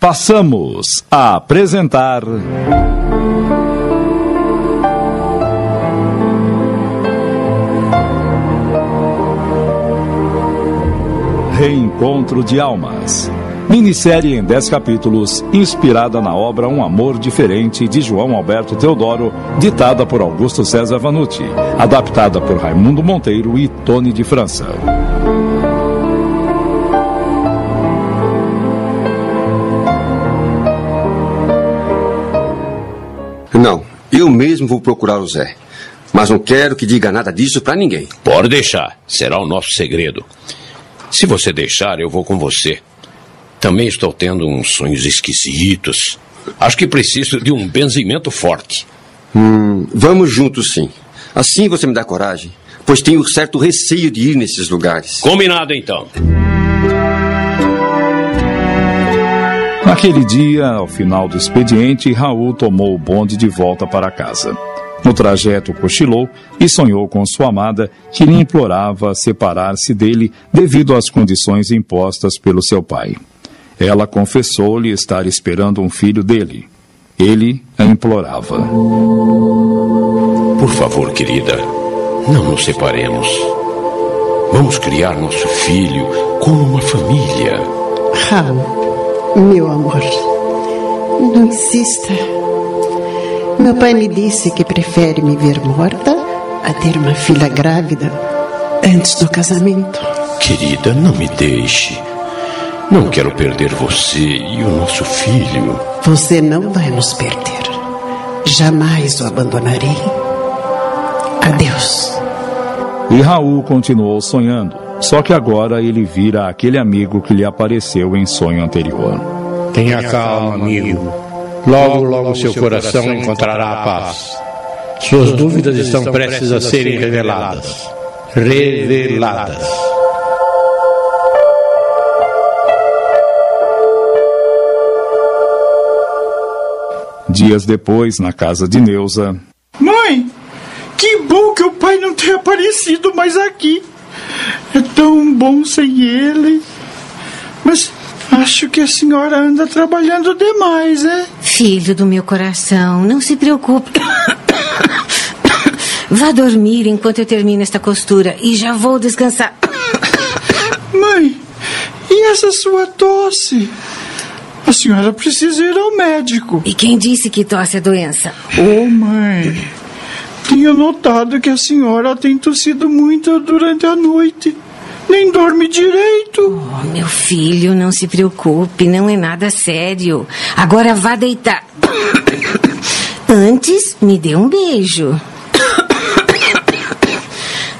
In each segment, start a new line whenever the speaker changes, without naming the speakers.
passamos a apresentar. Reencontro de Almas. Minissérie em 10 capítulos, inspirada na obra Um Amor Diferente de João Alberto Teodoro, ditada por Augusto César Vanucci, adaptada por Raimundo Monteiro e Tony de França.
Não, eu mesmo vou procurar o Zé. Mas não quero que diga nada disso para ninguém.
Pode deixar, será o nosso segredo. Se você deixar, eu vou com você. Também estou tendo uns sonhos esquisitos. Acho que preciso de um benzimento forte.
Hum, vamos juntos sim. Assim você me dá coragem, pois tenho certo receio de ir nesses lugares.
Combinado então.
Naquele dia, ao final do expediente, Raul tomou o bonde de volta para casa. No trajeto, cochilou e sonhou com sua amada, que lhe implorava separar-se dele devido às condições impostas pelo seu pai. Ela confessou-lhe estar esperando um filho dele. Ele a implorava.
Por favor, querida, não nos separemos. Vamos criar nosso filho como uma família.
Raul, meu amor, não insista. Meu pai me disse que prefere me ver morta a ter uma filha grávida antes do casamento.
Querida, não me deixe. Não quero perder você e o nosso filho.
Você não vai nos perder. Jamais o abandonarei. Adeus.
E Raul continuou sonhando, só que agora ele vira aquele amigo que lhe apareceu em sonho anterior.
Tenha calma, amigo. Logo, logo seu coração encontrará a paz. Suas dúvidas estão prestes a serem reveladas. Reveladas.
Dias depois, na casa de Neuza.
Mãe, que bom que o pai não tenha aparecido mais aqui. É tão bom sem ele. Mas acho que a senhora anda trabalhando demais, é?
Filho do meu coração, não se preocupe. Vá dormir enquanto eu termino esta costura e já vou descansar.
Mãe, e essa sua tosse? A senhora precisa ir ao médico.
E quem disse que tosse é doença?
Ô, oh, mãe, tinha notado que a senhora tem tossido muito durante a noite. Nem dorme direito.
Oh, meu filho, não se preocupe, não é nada sério. Agora vá deitar. Antes, me dê um beijo.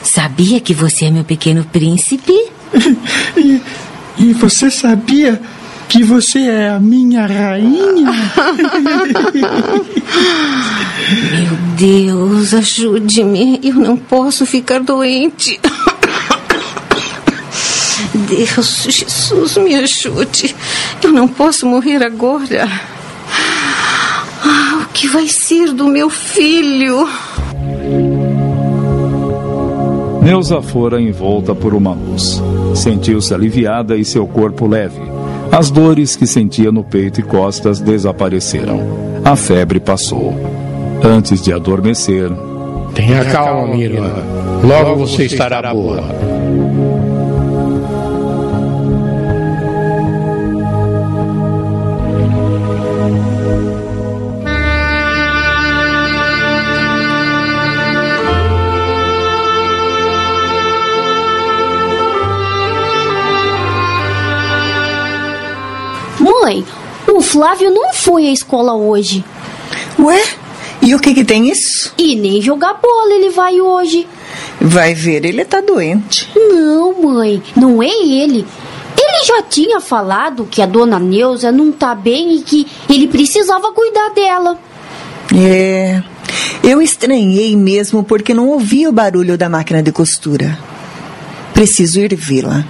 Sabia que você é meu pequeno príncipe?
e, e você sabia que você é a minha rainha?
Meu Deus, ajude-me. Eu não posso ficar doente. Deus, Jesus, me ajude. Eu não posso morrer agora. Ah, o que vai ser do meu filho?
Neuza fora envolta por uma luz. Sentiu-se aliviada e seu corpo leve. As dores que sentia no peito e costas desapareceram. A febre passou. Antes de adormecer.
Tenha calma, irmã. Logo você estará boa.
O Flávio não foi à escola hoje.
Ué? E o que que tem isso?
E nem jogar bola ele vai hoje.
Vai ver, ele tá doente.
Não, mãe, não é ele. Ele já tinha falado que a dona Neuza não tá bem e que ele precisava cuidar dela.
É. Eu estranhei mesmo porque não ouvi o barulho da máquina de costura. Preciso ir vê-la.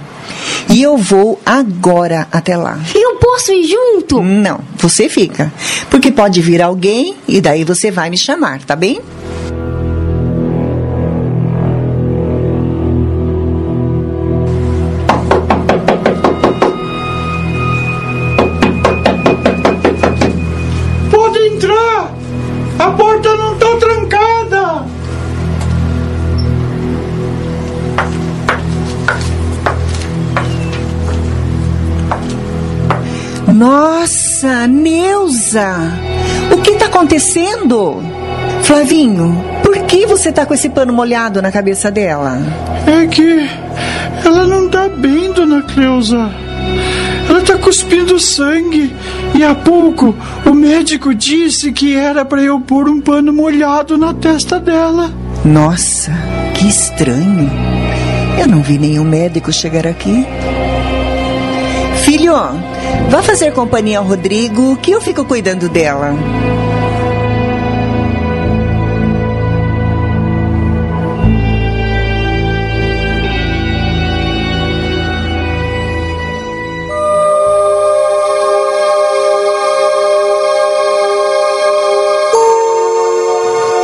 E eu vou agora até lá.
Eu posso ir junto?
Não, você fica. Porque pode vir alguém e daí você vai me chamar, tá bem? O que está acontecendo? Flavinho, por que você tá com esse pano molhado na cabeça dela?
É que ela não tá bem, dona Cleusa. Ela tá cuspindo sangue. E há pouco o médico disse que era para eu pôr um pano molhado na testa dela.
Nossa, que estranho. Eu não vi nenhum médico chegar aqui. Filho, vá fazer companhia ao Rodrigo que eu fico cuidando dela.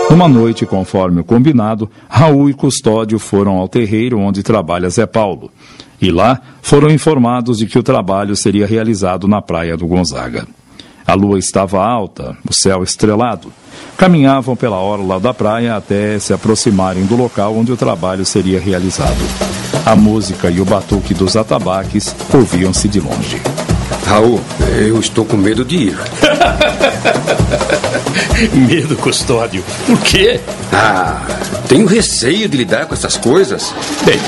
Uma noite, conforme o combinado, Raul e Custódio foram ao terreiro onde trabalha Zé Paulo. E lá foram informados de que o trabalho seria realizado na praia do Gonzaga. A lua estava alta, o céu estrelado. Caminhavam pela orla da praia até se aproximarem do local onde o trabalho seria realizado. A música e o batuque dos atabaques ouviam-se de longe.
Raul, eu estou com medo de ir.
Medo, custódio. Por quê?
Ah, tenho receio de lidar com essas coisas.
Bem,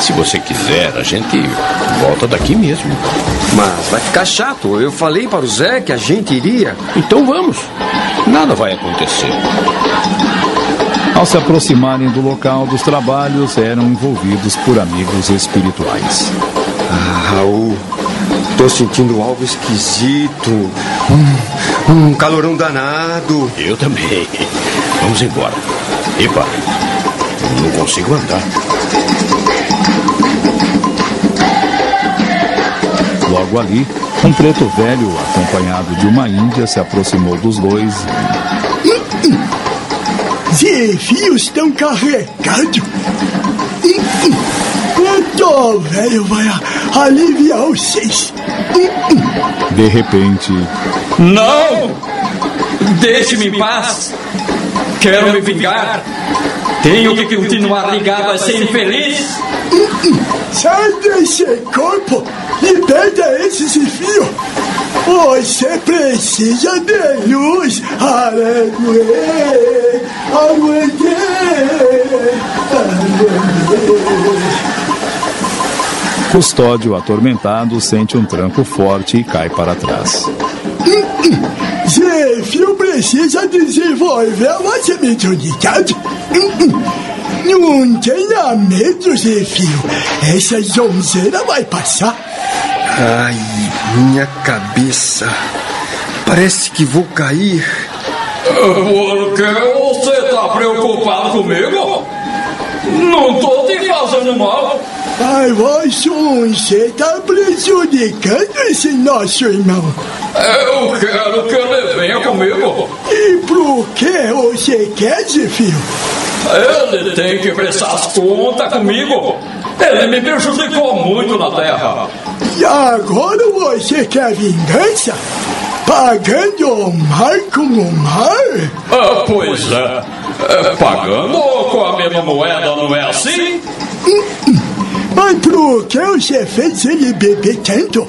se você quiser, a gente volta daqui mesmo.
Mas vai ficar chato. Eu falei para o Zé que a gente iria.
Então vamos. Nada vai acontecer.
Ao se aproximarem do local dos trabalhos, eram envolvidos por amigos espirituais.
Ah, Raul, tô sentindo algo esquisito. Um, um calorão danado.
Eu também. Vamos embora. Epa, não consigo andar.
Logo ali, um preto velho, acompanhado de uma índia, se aproximou dos dois.
Zé fios estão carregados. Então, velho, vai aliviar vocês.
De repente,
Não! Deixe-me em paz! Quero me vingar! Tenho que continuar ligado a ser infeliz!
Sai desse corpo e pega esse fio. Você precisa de luz. Arangue, aguente,
Custódio, atormentado, sente um tranco forte e cai para trás.
Zé Fio precisa desenvolver uma mediunidade. Não tenha medo, Zé Fio. Essa zonzeira vai passar.
Ai, minha cabeça. Parece que vou cair.
Por que você está preocupado comigo? Não estou te fazendo mal!
Ai, você está prejudicando esse nosso irmão.
Eu quero que ele venha comigo!
E por que você quer, Zé Fio?
Ele tem que prestar as contas comigo! Ele me prejudicou muito na terra!
E agora você quer vingança? Pagando o mar com o mar?
Ah, pois é. É, Pagando com a mesma moeda, não é assim?
Mas por que você fez ele beber tanto?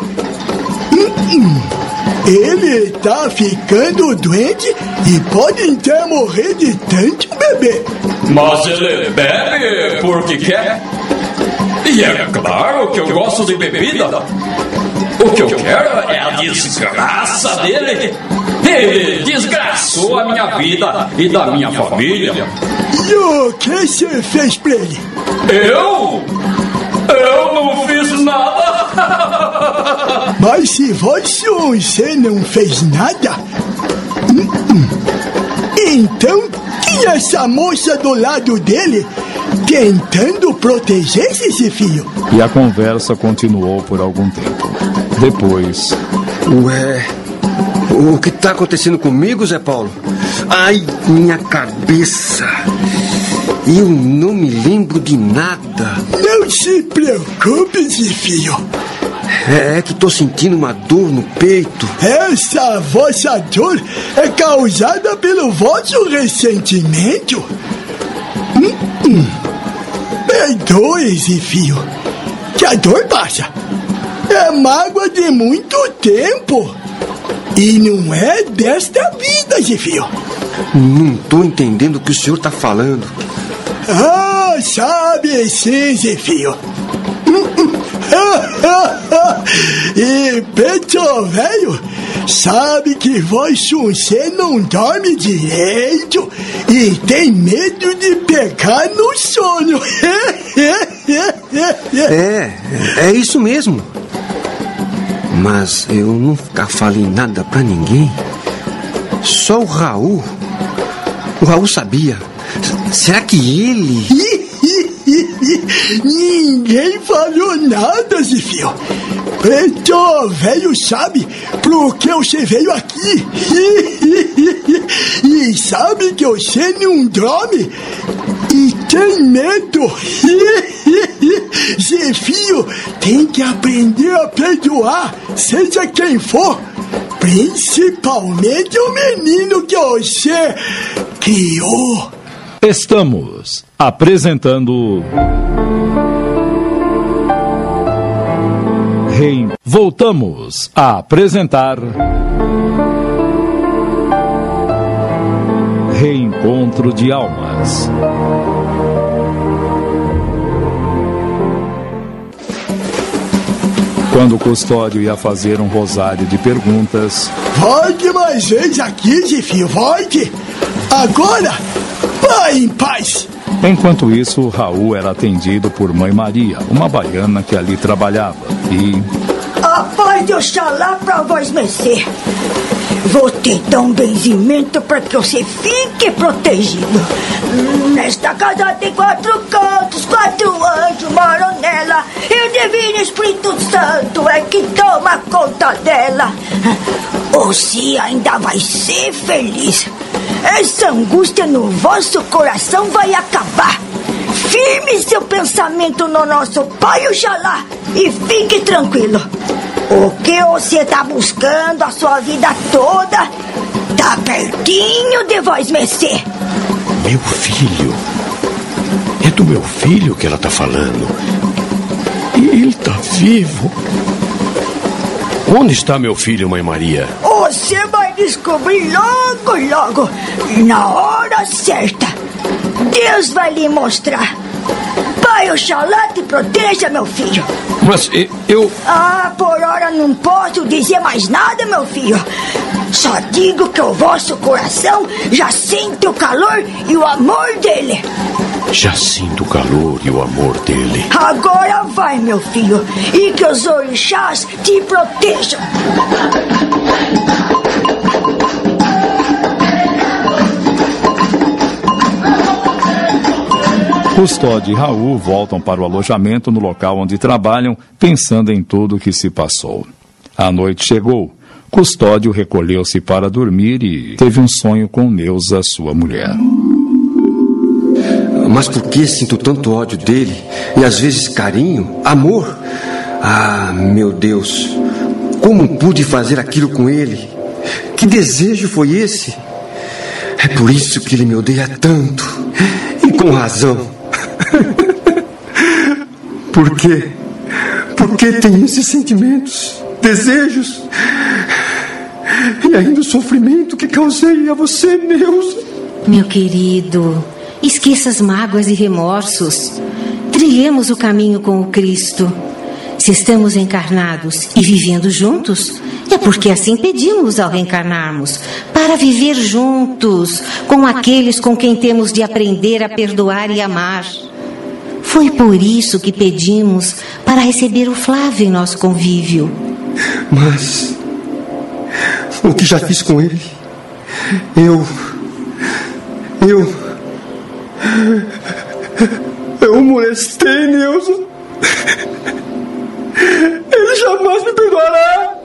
Ele tá ficando doente e pode até morrer de tanto beber.
Mas ele bebe porque quer. E é claro que eu gosto de bebida. O que eu quero é a desgraça dele. Ele desgraçou a minha vida e da minha família.
E o que você fez pra ele?
Eu? Eu não.
Mas se você não fez nada, então tinha essa moça do lado dele tentando proteger esse filho.
E a conversa continuou por algum tempo. Depois,
Ué, o que está acontecendo comigo, Zé Paulo? Ai, minha cabeça. Eu não me lembro de nada.
Não se preocupe, Zé filho.
É, é que tô sentindo uma dor no peito.
Essa vossa dor é causada pelo vosso ressentimento. Hum, hum. Perdoe, Zé filho, que a dor passa. É mágoa de muito tempo. E não é desta vida, Zefio.
Não tô entendendo o que o senhor tá falando.
Ah, sabe sim, Zefio. e Petro, velho, sabe que você não dorme direito e tem medo de pegar no sono.
é, é isso mesmo. Mas eu nunca falei nada pra ninguém. Só o Raul. O Raul sabia. Será que ele.
Ninguém falou nada, Zifio. Preto velho sabe por que você veio aqui. e sabe que você não dorme e tem medo. Zefio tem que aprender a perdoar, seja quem for. Principalmente o menino que você criou.
Estamos apresentando. Rein... Voltamos a apresentar. Reencontro de Almas. Quando o custódio ia fazer um rosário de perguntas.
Volte mais vezes aqui, Zefio, volte! Agora, vai em paz!
Enquanto isso, Raul era atendido por Mãe Maria, uma baiana que ali trabalhava, e.
A paz de Oxalá pra vós mercê. Vou te dar um benzimento para que você fique protegido. Nesta casa tem quatro cantos, quatro anjos moram nela. E o Divino Espírito Santo é que toma conta dela. Você ainda vai ser feliz. Essa angústia no vosso coração vai acabar. Firme seu pensamento no nosso Pai Oxalá e fique tranquilo. O que você está buscando a sua vida toda tá pertinho de vós, mercê.
Meu filho? É do meu filho que ela está falando. E ele está vivo. Onde está meu filho, Mãe Maria?
Você vai descobrir logo, logo, na hora certa. Deus vai lhe mostrar. Pai Oxalá te proteja, meu filho.
Mas eu.
Ah, por hora não posso dizer mais nada, meu filho. Só digo que o vosso coração já sente o calor e o amor dele.
Já sinto o calor e o amor dele.
Agora vai, meu filho, e que os orixás te protejam.
Custódio e Raul voltam para o alojamento no local onde trabalham, pensando em tudo o que se passou. A noite chegou. Custódio recolheu-se para dormir e teve um sonho com Neuza, sua mulher.
Mas por que sinto tanto ódio dele e às vezes carinho, amor? Ah, meu Deus, como pude fazer aquilo com ele? Que desejo foi esse? É por isso que ele me odeia tanto. E com razão. por quê? Por que tem esses sentimentos, desejos? E ainda o sofrimento que causei a você, Neuza.
Meu querido, esqueça as mágoas e remorsos. Trilhemos o caminho com o Cristo. Se estamos encarnados e vivendo juntos, é porque assim pedimos ao reencarnarmos para viver juntos com aqueles com quem temos de aprender a perdoar e amar. Foi por isso que pedimos para receber o Flávio em nosso convívio.
Mas o que já fiz com ele, eu. Eu. Eu molestei, Neuza. Ele jamais me perdoará.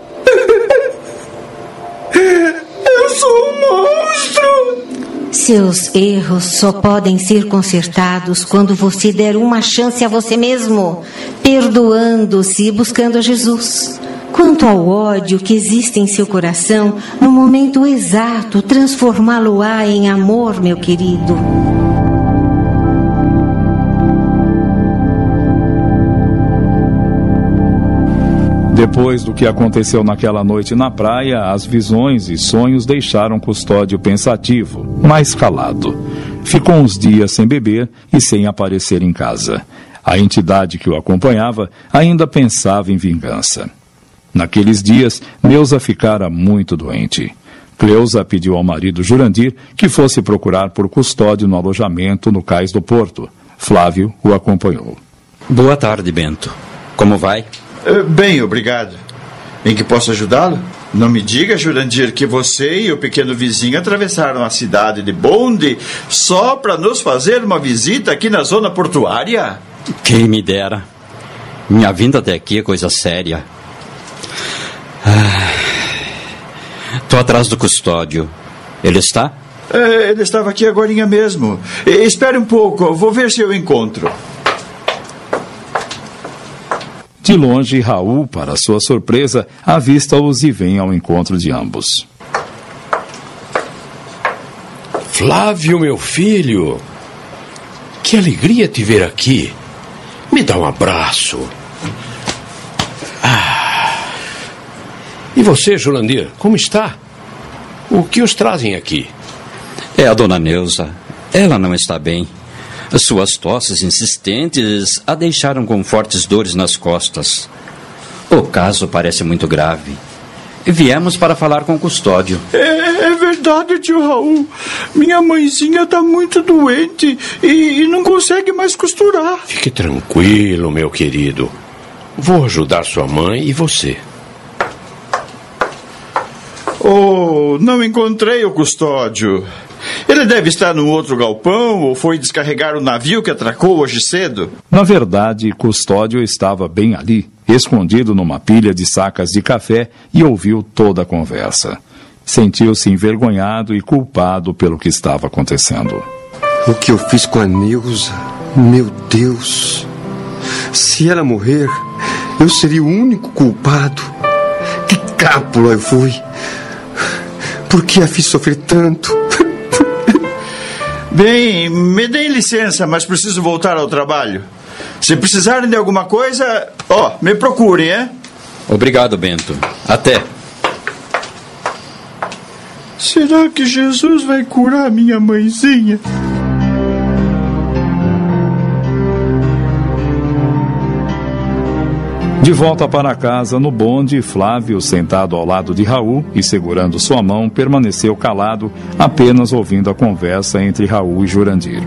Eu sou um monstro.
Seus erros só podem ser consertados quando você der uma chance a você mesmo, perdoando-se e buscando a Jesus. Quanto ao ódio que existe em seu coração, no momento exato, transformá-lo-á em amor, meu querido.
Depois do que aconteceu naquela noite na praia, as visões e sonhos deixaram Custódio pensativo, mais calado. Ficou uns dias sem beber e sem aparecer em casa. A entidade que o acompanhava ainda pensava em vingança. Naqueles dias, Neuza ficara muito doente. Cleusa pediu ao marido Jurandir que fosse procurar por custódio no alojamento no cais do Porto. Flávio o acompanhou.
Boa tarde, Bento. Como vai?
Uh, bem, obrigado. Em que posso ajudá-lo? Não me diga, Jurandir, que você e o pequeno vizinho atravessaram a cidade de bonde só para nos fazer uma visita aqui na zona portuária?
Quem me dera. Minha vinda até aqui é coisa séria. Ah, Tô atrás do custódio. Ele está?
É, ele estava aqui agora mesmo. espere um pouco, vou ver se eu encontro.
De longe, Raul, para sua surpresa, avista-os e vem ao encontro de ambos.
Flávio, meu filho, que alegria te ver aqui. Me dá um abraço. Ah. E você, Julandir, como está? O que os trazem aqui?
É a dona Neuza. Ela não está bem. Suas tosses insistentes a deixaram com fortes dores nas costas. O caso parece muito grave. Viemos para falar com o custódio.
É, é verdade, tio Raul. Minha mãezinha está muito doente e, e não consegue mais costurar.
Fique tranquilo, meu querido. Vou ajudar sua mãe e você.
Oh, não encontrei o custódio. Ele deve estar num outro galpão ou foi descarregar o navio que atracou hoje cedo.
Na verdade, Custódio estava bem ali, escondido numa pilha de sacas de café e ouviu toda a conversa. Sentiu-se envergonhado e culpado pelo que estava acontecendo.
O que eu fiz com a Neuza? Meu Deus! Se ela morrer, eu seria o único culpado. Que cápula eu fui! Por que a fiz sofrer tanto?
Bem, me deem licença, mas preciso voltar ao trabalho. Se precisarem de alguma coisa, ó, me procurem, é?
Obrigado, Bento. Até.
Será que Jesus vai curar minha mãezinha?
De volta para casa, no bonde, Flávio, sentado ao lado de Raul e segurando sua mão, permaneceu calado, apenas ouvindo a conversa entre Raul e Jurandir.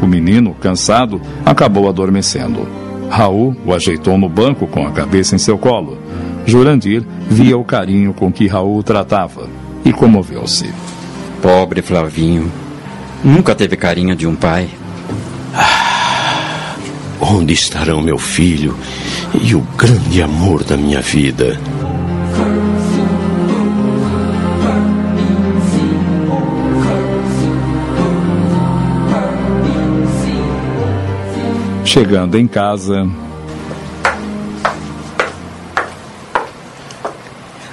O menino, cansado, acabou adormecendo. Raul o ajeitou no banco com a cabeça em seu colo. Jurandir via o carinho com que Raul o tratava e comoveu-se.
Pobre Flavinho. Nunca teve carinho de um pai.
Ah, onde estarão meu filho e o grande amor da minha vida.
Chegando em casa.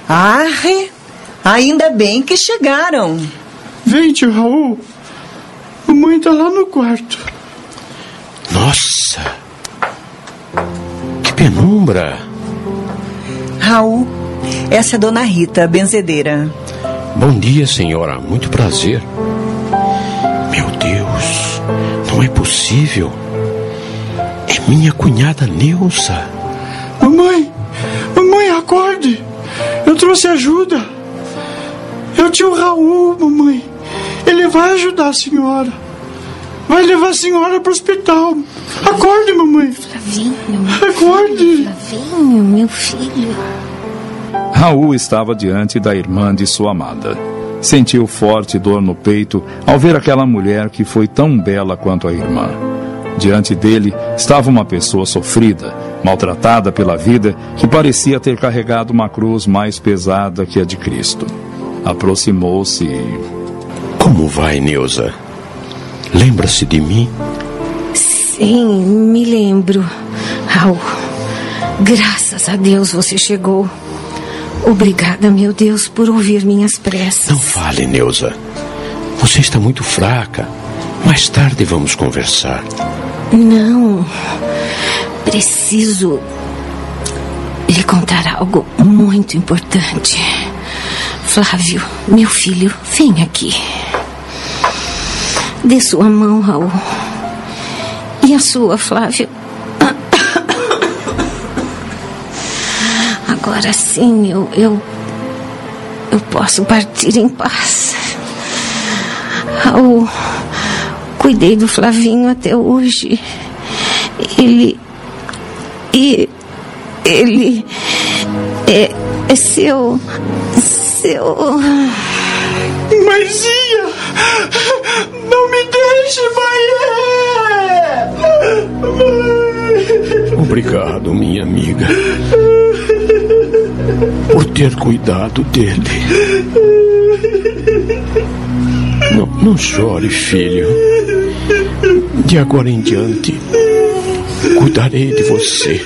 Arre! Ainda bem que chegaram.
Vem, tio Raul. Mamãe tá lá no quarto.
Penumbra.
Raul, essa é a dona Rita, a benzedeira.
Bom dia, senhora. Muito prazer. Meu Deus, não é possível. É minha cunhada Neuza.
Mamãe, mamãe, acorde. Eu trouxe ajuda. É o tio Raul, mamãe. Ele vai ajudar a senhora. Vai levar a senhora para o hospital. Acorde, mamãe.
Flavinho.
Acorde.
Flavinho, meu filho.
Raul estava diante da irmã de sua amada. Sentiu forte dor no peito ao ver aquela mulher que foi tão bela quanto a irmã. Diante dele estava uma pessoa sofrida, maltratada pela vida, que parecia ter carregado uma cruz mais pesada que a de Cristo. Aproximou-se e.
Como vai, Neuza? Lembra-se de mim?
Sim, me lembro. Raul, graças a Deus você chegou. Obrigada, meu Deus, por ouvir minhas preces.
Não fale, Neuza. Você está muito fraca. Mais tarde vamos conversar.
Não. Preciso. lhe contar algo muito importante. Flávio, meu filho, vem aqui. Dê sua mão, Raul. E a sua, Flávio? Agora sim eu, eu. Eu posso partir em paz. Raul, cuidei do Flavinho até hoje. Ele. E. Ele. É, é seu. Seu.
Mãezinha! Não me deixe,
mãe! Obrigado, minha amiga, por ter cuidado dele. Não, não chore, filho. De agora em diante, cuidarei de você.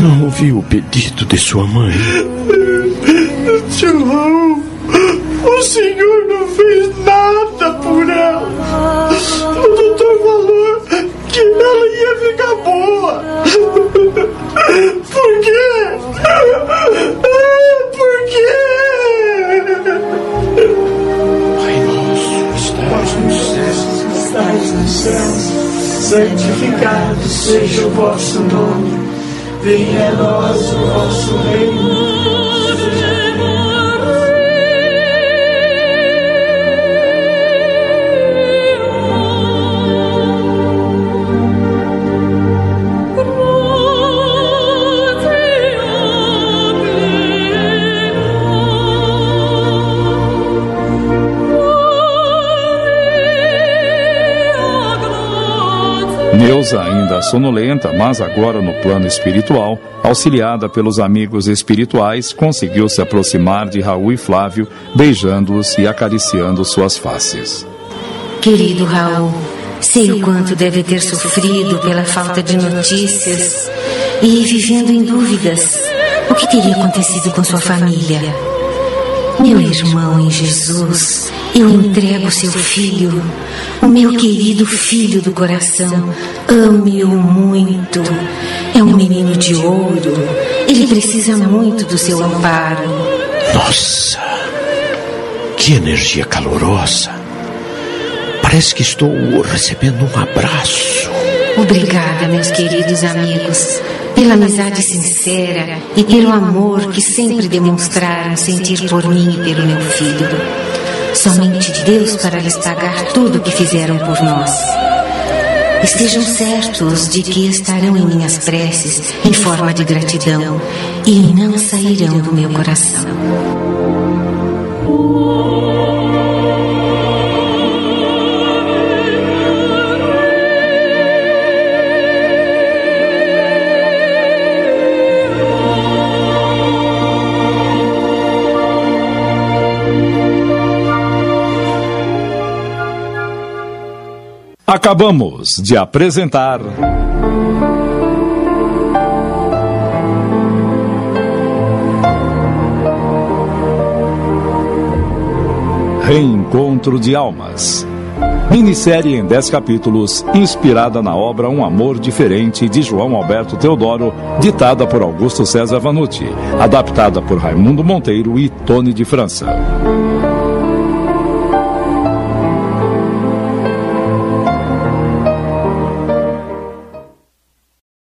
Não ouvi o pedido de sua mãe.
Raul, o senhor não fez nada por ela. Ficar boa. Por quê? Por quê?
Pai nosso, estás nos céus,
estás nos céus, santificado seja o vosso nome. Venha a nós o vosso reino.
Sonolenta, mas agora no plano espiritual, auxiliada pelos amigos espirituais, conseguiu se aproximar de Raul e Flávio, beijando-os e acariciando suas faces.
Querido Raul, sei o quanto deve ter sofrido pela falta de notícias e vivendo em dúvidas. O que teria acontecido com sua família? Meu irmão em Jesus, eu entrego seu filho, o meu querido filho do coração. Ame-o muito. É um menino de ouro. Ele precisa muito do seu amparo.
Nossa, que energia calorosa. Parece que estou recebendo um abraço.
Obrigada, meus queridos amigos, pela amizade sincera e pelo amor que sempre demonstraram sentir por mim e pelo meu filho. Somente Deus para lhes pagar tudo o que fizeram por nós. Estejam certos de que estarão em minhas preces em forma de gratidão e não sairão do meu coração.
Acabamos de apresentar. Reencontro de Almas. Minissérie em 10 capítulos, inspirada na obra Um Amor Diferente de João Alberto Teodoro, ditada por Augusto César Vanucci, adaptada por Raimundo Monteiro e Tony de França.